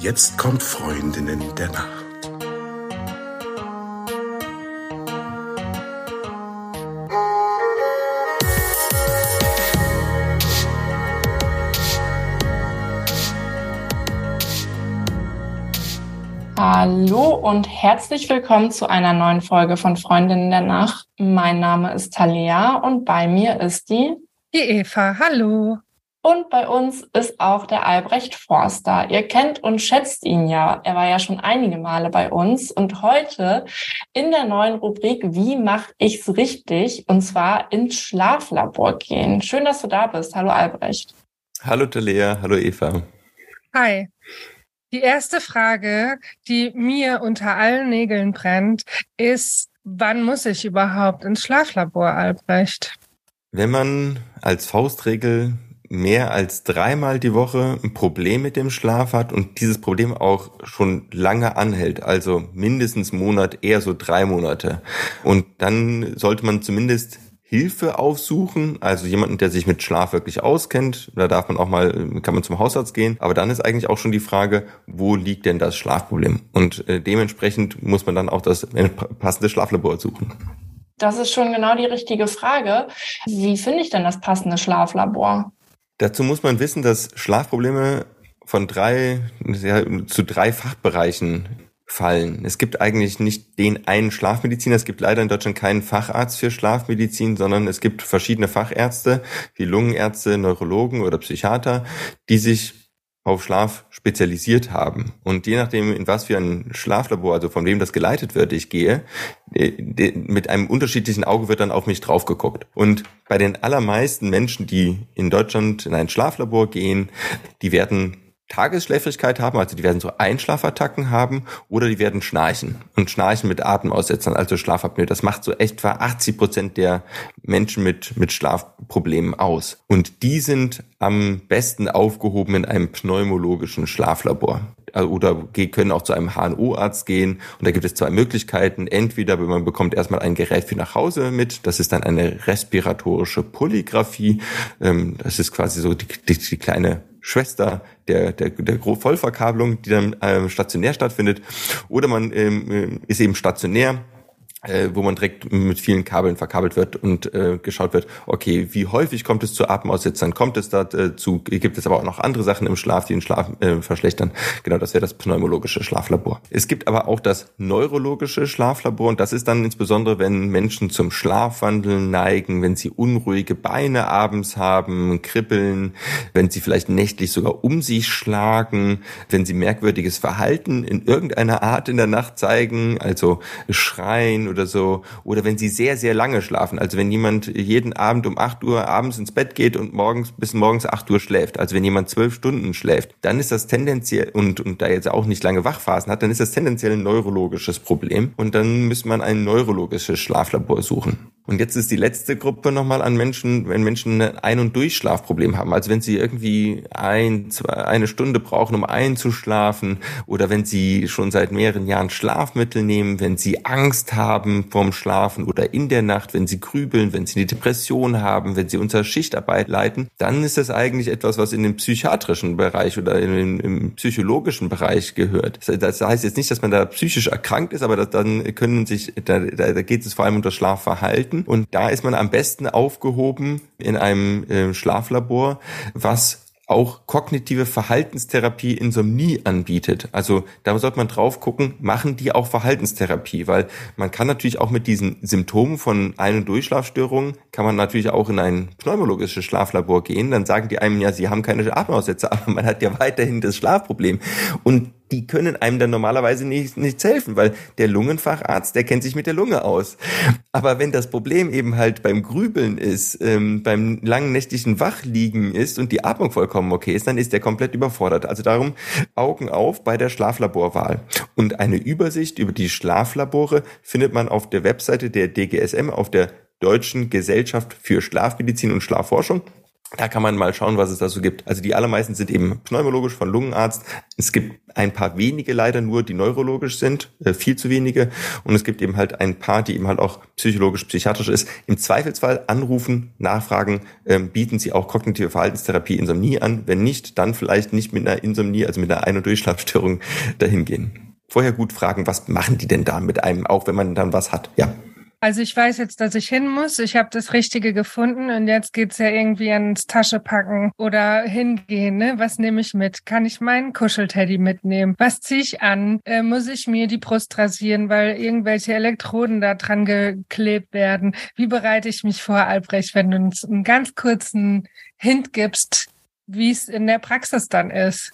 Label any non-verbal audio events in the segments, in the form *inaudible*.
Jetzt kommt Freundinnen der Nacht. Hallo und herzlich willkommen zu einer neuen Folge von Freundinnen der Nacht. Mein Name ist Talia und bei mir ist die die Eva. Hallo. Und bei uns ist auch der Albrecht Forster. Ihr kennt und schätzt ihn ja. Er war ja schon einige Male bei uns und heute in der neuen Rubrik Wie mache ich's richtig? Und zwar ins Schlaflabor gehen. Schön, dass du da bist. Hallo Albrecht. Hallo Talea, hallo Eva. Hi. Die erste Frage, die mir unter allen Nägeln brennt, ist, wann muss ich überhaupt ins Schlaflabor, Albrecht? Wenn man als Faustregel mehr als dreimal die Woche ein Problem mit dem Schlaf hat und dieses Problem auch schon lange anhält, also mindestens Monat, eher so drei Monate. Und dann sollte man zumindest Hilfe aufsuchen, also jemanden, der sich mit Schlaf wirklich auskennt. Da darf man auch mal, kann man zum Hausarzt gehen. Aber dann ist eigentlich auch schon die Frage, wo liegt denn das Schlafproblem? Und äh, dementsprechend muss man dann auch das passende Schlaflabor suchen. Das ist schon genau die richtige Frage. Wie finde ich denn das passende Schlaflabor? Dazu muss man wissen, dass Schlafprobleme von drei ja, zu drei Fachbereichen fallen. Es gibt eigentlich nicht den einen Schlafmediziner. Es gibt leider in Deutschland keinen Facharzt für Schlafmedizin, sondern es gibt verschiedene Fachärzte, wie Lungenärzte, Neurologen oder Psychiater, die sich auf Schlaf spezialisiert haben. Und je nachdem, in was für ein Schlaflabor, also von wem das geleitet wird, ich gehe, äh, mit einem unterschiedlichen Auge wird dann auf mich drauf geguckt. Und bei den allermeisten Menschen, die in Deutschland in ein Schlaflabor gehen, die werden Tagesschläfrigkeit haben, also die werden so Einschlafattacken haben oder die werden schnarchen und schnarchen mit Atemaussetzern, also Schlafapnoe. Das macht so etwa 80 Prozent der Menschen mit, mit Schlafproblemen aus. Und die sind am besten aufgehoben in einem pneumologischen Schlaflabor oder können auch zu einem HNO-Arzt gehen. Und da gibt es zwei Möglichkeiten. Entweder man bekommt erstmal ein Gerät für nach Hause mit. Das ist dann eine respiratorische Polygraphie. Ähm, das ist quasi so die, die, die kleine Schwester der, der, der Vollverkabelung, die dann ähm, stationär stattfindet. Oder man ähm, äh, ist eben stationär äh, wo man direkt mit vielen Kabeln verkabelt wird und äh, geschaut wird, okay, wie häufig kommt es zu Atemaussetzern, kommt es dazu, äh, gibt es aber auch noch andere Sachen im Schlaf, die den Schlaf äh, verschlechtern. Genau, das wäre das pneumologische Schlaflabor. Es gibt aber auch das neurologische Schlaflabor und das ist dann insbesondere, wenn Menschen zum Schlafwandeln neigen, wenn sie unruhige Beine abends haben, kribbeln, wenn sie vielleicht nächtlich sogar um sich schlagen, wenn sie merkwürdiges Verhalten in irgendeiner Art in der Nacht zeigen, also schreien oder so, oder wenn sie sehr, sehr lange schlafen. Also wenn jemand jeden Abend um 8 Uhr abends ins Bett geht und morgens bis morgens 8 Uhr schläft, also wenn jemand zwölf Stunden schläft, dann ist das tendenziell, und, und da jetzt auch nicht lange Wachphasen hat, dann ist das tendenziell ein neurologisches Problem. Und dann müsste man ein neurologisches Schlaflabor suchen. Und jetzt ist die letzte Gruppe nochmal an Menschen, wenn Menschen ein Ein- und Durchschlafproblem haben. Also wenn sie irgendwie ein, zwei, eine Stunde brauchen, um einzuschlafen oder wenn sie schon seit mehreren Jahren Schlafmittel nehmen, wenn sie Angst haben vorm Schlafen oder in der Nacht, wenn sie grübeln, wenn sie eine Depression haben, wenn sie unter Schichtarbeit leiden, dann ist das eigentlich etwas, was in den psychiatrischen Bereich oder in im psychologischen Bereich gehört. Das heißt jetzt nicht, dass man da psychisch erkrankt ist, aber das, dann können sich, da, da geht es vor allem um das Schlafverhalten Minuten. Und da ist man am besten aufgehoben in einem äh, Schlaflabor, was auch kognitive Verhaltenstherapie Insomnie anbietet. Also da sollte man drauf gucken, machen die auch Verhaltenstherapie, weil man kann natürlich auch mit diesen Symptomen von Ein- und Durchschlafstörungen, kann man natürlich auch in ein pneumologisches Schlaflabor gehen, dann sagen die einem ja, sie haben keine Atemaussätze, *laughs* aber man hat ja weiterhin das Schlafproblem. Und die können einem dann normalerweise nicht, nichts helfen, weil der Lungenfacharzt, der kennt sich mit der Lunge aus. Aber wenn das Problem eben halt beim Grübeln ist, ähm, beim langen nächtlichen Wachliegen ist und die Atmung vollkommen okay ist, dann ist der komplett überfordert. Also darum Augen auf bei der Schlaflaborwahl. Und eine Übersicht über die Schlaflabore findet man auf der Webseite der DGSM, auf der Deutschen Gesellschaft für Schlafmedizin und Schlafforschung. Da kann man mal schauen, was es da so gibt. Also die allermeisten sind eben pneumologisch von Lungenarzt. Es gibt ein paar wenige leider nur, die neurologisch sind, äh, viel zu wenige. Und es gibt eben halt ein paar, die eben halt auch psychologisch, psychiatrisch ist. Im Zweifelsfall anrufen, nachfragen, ähm, bieten sie auch kognitive Verhaltenstherapie, Insomnie an. Wenn nicht, dann vielleicht nicht mit einer Insomnie, also mit einer Ein- und Durchschlafstörung *laughs* dahin gehen. Vorher gut fragen, was machen die denn da mit einem, auch wenn man dann was hat. Ja. Also ich weiß jetzt, dass ich hin muss. Ich habe das Richtige gefunden und jetzt geht's ja irgendwie ans Tasche packen oder hingehen. Ne? Was nehme ich mit? Kann ich meinen Kuschelteddy mitnehmen? Was ziehe ich an? Äh, muss ich mir die Brust rasieren, weil irgendwelche Elektroden da dran geklebt werden? Wie bereite ich mich vor, Albrecht, wenn du uns einen ganz kurzen Hint gibst, wie es in der Praxis dann ist?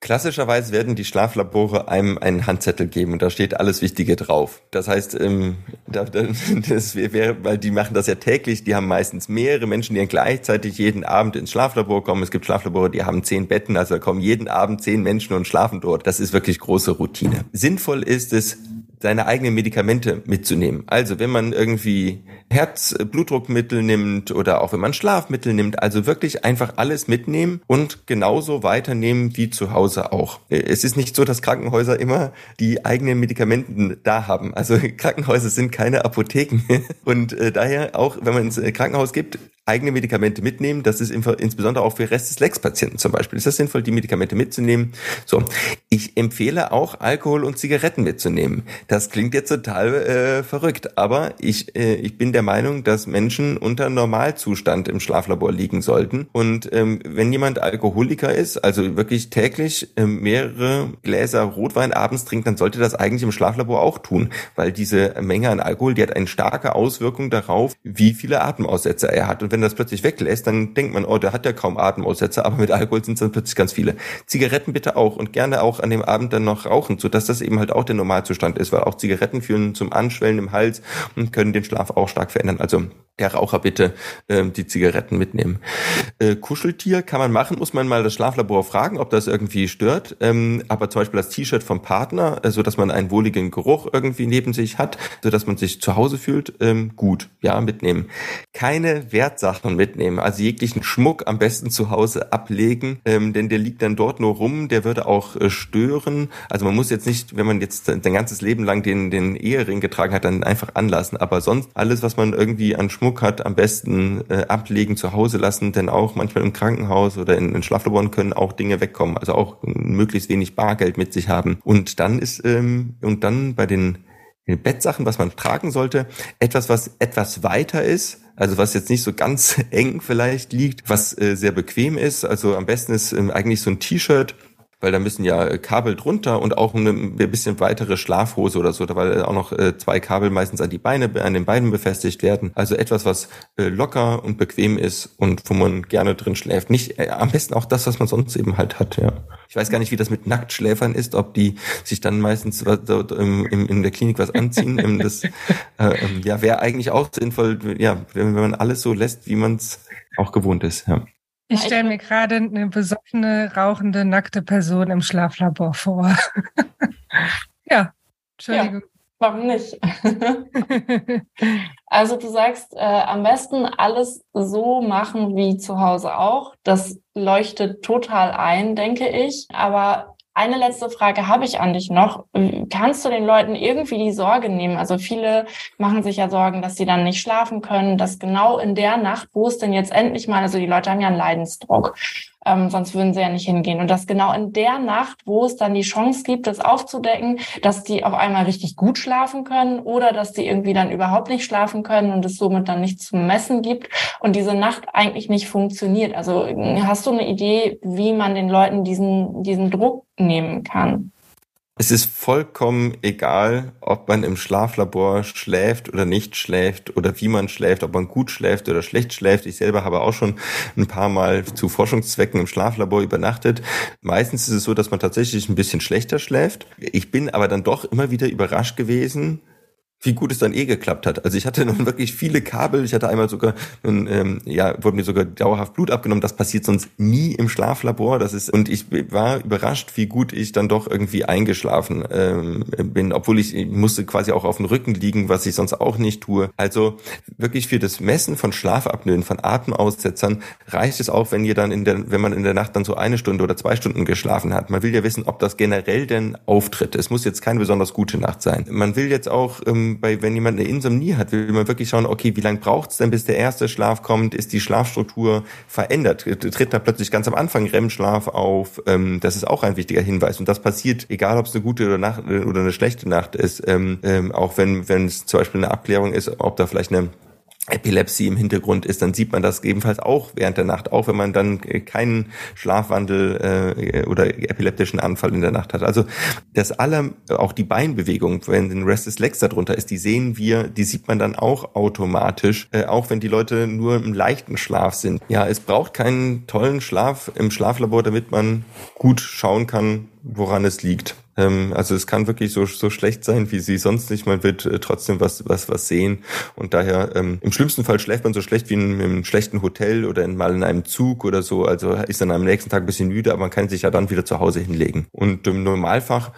Klassischerweise werden die Schlaflabore einem einen Handzettel geben und da steht alles Wichtige drauf. Das heißt, ähm, da, *laughs* das wäre, weil die machen das ja täglich, die haben meistens mehrere Menschen, die dann gleichzeitig jeden Abend ins Schlaflabor kommen. Es gibt Schlaflabore, die haben zehn Betten, also da kommen jeden Abend zehn Menschen und schlafen dort. Das ist wirklich große Routine. Sinnvoll ist es, seine eigenen Medikamente mitzunehmen. Also wenn man irgendwie Herz-Blutdruckmittel nimmt oder auch wenn man Schlafmittel nimmt, also wirklich einfach alles mitnehmen und genauso weiternehmen wie zu Hause auch. Es ist nicht so, dass Krankenhäuser immer die eigenen Medikamenten da haben. Also *laughs* Krankenhäuser sind keine Apotheken *laughs* und äh, daher auch, wenn man ins Krankenhaus gibt, eigene Medikamente mitnehmen. Das ist insbesondere auch für Restes-Lex-Patienten zum Beispiel. Ist das sinnvoll, die Medikamente mitzunehmen? So, ich empfehle auch Alkohol und Zigaretten mitzunehmen. Das klingt jetzt total äh, verrückt, aber ich, äh, ich bin der Meinung, dass Menschen unter Normalzustand im Schlaflabor liegen sollten. Und ähm, wenn jemand Alkoholiker ist, also wirklich täglich äh, mehrere Gläser Rotwein abends trinkt, dann sollte das eigentlich im Schlaflabor auch tun, weil diese Menge an Alkohol, die hat eine starke Auswirkung darauf, wie viele Atemaussetzer er hat. Und wenn das plötzlich weglässt, dann denkt man, oh, der hat ja kaum Atemaussetzer, aber mit Alkohol sind es dann plötzlich ganz viele. Zigaretten bitte auch und gerne auch an dem Abend dann noch rauchen, sodass das eben halt auch der Normalzustand ist, auch Zigaretten führen zum Anschwellen im Hals und können den Schlaf auch stark verändern. Also der Raucher bitte ähm, die Zigaretten mitnehmen. Äh, Kuscheltier kann man machen, muss man mal das Schlaflabor fragen, ob das irgendwie stört. Ähm, aber zum Beispiel das T-Shirt vom Partner, äh, so dass man einen wohligen Geruch irgendwie neben sich hat, so dass man sich zu Hause fühlt, ähm, gut, ja, mitnehmen. Keine Wertsachen mitnehmen, also jeglichen Schmuck am besten zu Hause ablegen, ähm, denn der liegt dann dort nur rum, der würde auch äh, stören. Also man muss jetzt nicht, wenn man jetzt sein ganzes Leben lang den, den Ehering getragen hat, dann einfach anlassen. Aber sonst alles, was man irgendwie an Schmuck hat, am besten äh, ablegen, zu Hause lassen, denn auch manchmal im Krankenhaus oder in, in Schlaflaboren können auch Dinge wegkommen, also auch möglichst wenig Bargeld mit sich haben. Und dann ist, ähm, und dann bei den Bettsachen, was man tragen sollte, etwas, was etwas weiter ist, also was jetzt nicht so ganz *laughs* eng vielleicht liegt, was äh, sehr bequem ist. Also am besten ist ähm, eigentlich so ein T-Shirt weil da müssen ja Kabel drunter und auch eine bisschen weitere Schlafhose oder so, weil auch noch äh, zwei Kabel meistens an die Beine, an den Beinen befestigt werden. Also etwas, was äh, locker und bequem ist und wo man gerne drin schläft. Nicht äh, am besten auch das, was man sonst eben halt hat. Ja, ich weiß gar nicht, wie das mit Nacktschläfern ist, ob die sich dann meistens dort in der Klinik was anziehen. das ähm, ja wäre eigentlich auch sinnvoll, ja, wenn man alles so lässt, wie man es auch gewohnt ist. Ja. Ich stelle mir gerade eine besoffene, rauchende, nackte Person im Schlaflabor vor. *laughs* ja, Entschuldigung. Ja, warum nicht? *laughs* also du sagst, äh, am besten alles so machen wie zu Hause auch. Das leuchtet total ein, denke ich. Aber eine letzte Frage habe ich an dich noch. Kannst du den Leuten irgendwie die Sorge nehmen? Also viele machen sich ja Sorgen, dass sie dann nicht schlafen können, dass genau in der Nacht, wo es denn jetzt endlich mal, also die Leute haben ja einen Leidensdruck ähm, sonst würden sie ja nicht hingehen. Und dass genau in der Nacht, wo es dann die Chance gibt, das aufzudecken, dass die auf einmal richtig gut schlafen können oder dass die irgendwie dann überhaupt nicht schlafen können und es somit dann nichts zum Messen gibt und diese Nacht eigentlich nicht funktioniert. Also hast du eine Idee, wie man den Leuten diesen, diesen Druck nehmen kann? Es ist vollkommen egal, ob man im Schlaflabor schläft oder nicht schläft oder wie man schläft, ob man gut schläft oder schlecht schläft. Ich selber habe auch schon ein paar Mal zu Forschungszwecken im Schlaflabor übernachtet. Meistens ist es so, dass man tatsächlich ein bisschen schlechter schläft. Ich bin aber dann doch immer wieder überrascht gewesen, wie gut es dann eh geklappt hat. Also ich hatte nun wirklich viele Kabel. Ich hatte einmal sogar, ähm, ja, wurde mir sogar dauerhaft Blut abgenommen. Das passiert sonst nie im Schlaflabor. Das ist und ich war überrascht, wie gut ich dann doch irgendwie eingeschlafen ähm, bin, obwohl ich, ich musste quasi auch auf dem Rücken liegen, was ich sonst auch nicht tue. Also wirklich für das Messen von Schlafapnoen, von Atemaussetzern reicht es auch, wenn ihr dann in der, wenn man in der Nacht dann so eine Stunde oder zwei Stunden geschlafen hat. Man will ja wissen, ob das generell denn auftritt. Es muss jetzt keine besonders gute Nacht sein. Man will jetzt auch ähm, bei, wenn jemand eine Insomnie hat, will man wirklich schauen, okay, wie lange braucht es denn, bis der erste Schlaf kommt? Ist die Schlafstruktur verändert? Tritt da plötzlich ganz am Anfang REM-Schlaf auf? Ähm, das ist auch ein wichtiger Hinweis. Und das passiert, egal ob es eine gute oder, Nacht, oder eine schlechte Nacht ist, ähm, ähm, auch wenn wenn es zum Beispiel eine Abklärung ist, ob da vielleicht eine Epilepsie im Hintergrund ist, dann sieht man das ebenfalls auch während der Nacht, auch wenn man dann keinen Schlafwandel äh, oder epileptischen Anfall in der Nacht hat. Also das alle, auch die Beinbewegung, wenn ein Restless Legs darunter ist, die sehen wir, die sieht man dann auch automatisch, äh, auch wenn die Leute nur im leichten Schlaf sind. Ja, es braucht keinen tollen Schlaf im Schlaflabor, damit man gut schauen kann, woran es liegt. Ähm, also es kann wirklich so, so schlecht sein, wie sie sonst nicht. Man wird äh, trotzdem was, was, was sehen. Und daher, ähm, im schlimmsten Fall schläft man so schlecht wie in, in einem schlechten Hotel oder in, mal in einem Zug oder so. Also ist dann am nächsten Tag ein bisschen müde, aber man kann sich ja dann wieder zu Hause hinlegen. Und im Normalfall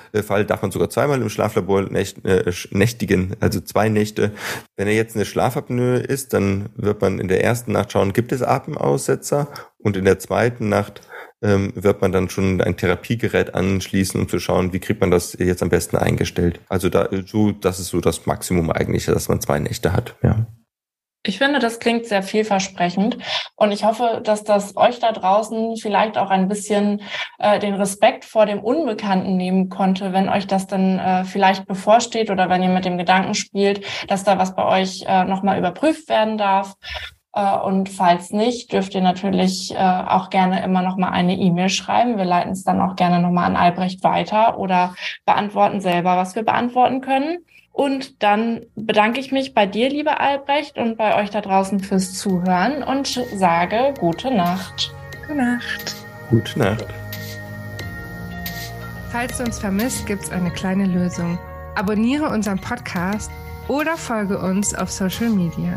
darf man sogar zweimal im Schlaflabor nächt, äh, nächtigen, also zwei Nächte. Wenn er jetzt eine Schlafapnoe ist, dann wird man in der ersten Nacht schauen, gibt es Atemaussetzer? Und in der zweiten Nacht ähm, wird man dann schon ein Therapiegerät anschließen, um zu schauen, wie kriegt man das jetzt am besten eingestellt. Also da so, das ist so das Maximum eigentlich, dass man zwei Nächte hat. Ja. Ich finde, das klingt sehr vielversprechend und ich hoffe, dass das euch da draußen vielleicht auch ein bisschen äh, den Respekt vor dem Unbekannten nehmen konnte, wenn euch das dann äh, vielleicht bevorsteht oder wenn ihr mit dem Gedanken spielt, dass da was bei euch äh, nochmal überprüft werden darf. Äh, und falls nicht, dürft ihr natürlich äh, auch gerne immer noch mal eine E-Mail schreiben. Wir leiten es dann auch gerne noch mal an Albrecht weiter oder beantworten selber, was wir beantworten können. Und dann bedanke ich mich bei dir, lieber Albrecht, und bei euch da draußen fürs Zuhören und sage gute Nacht. Gute Nacht. Gute Nacht. Falls du uns vermisst, gibt es eine kleine Lösung. Abonniere unseren Podcast oder folge uns auf Social Media.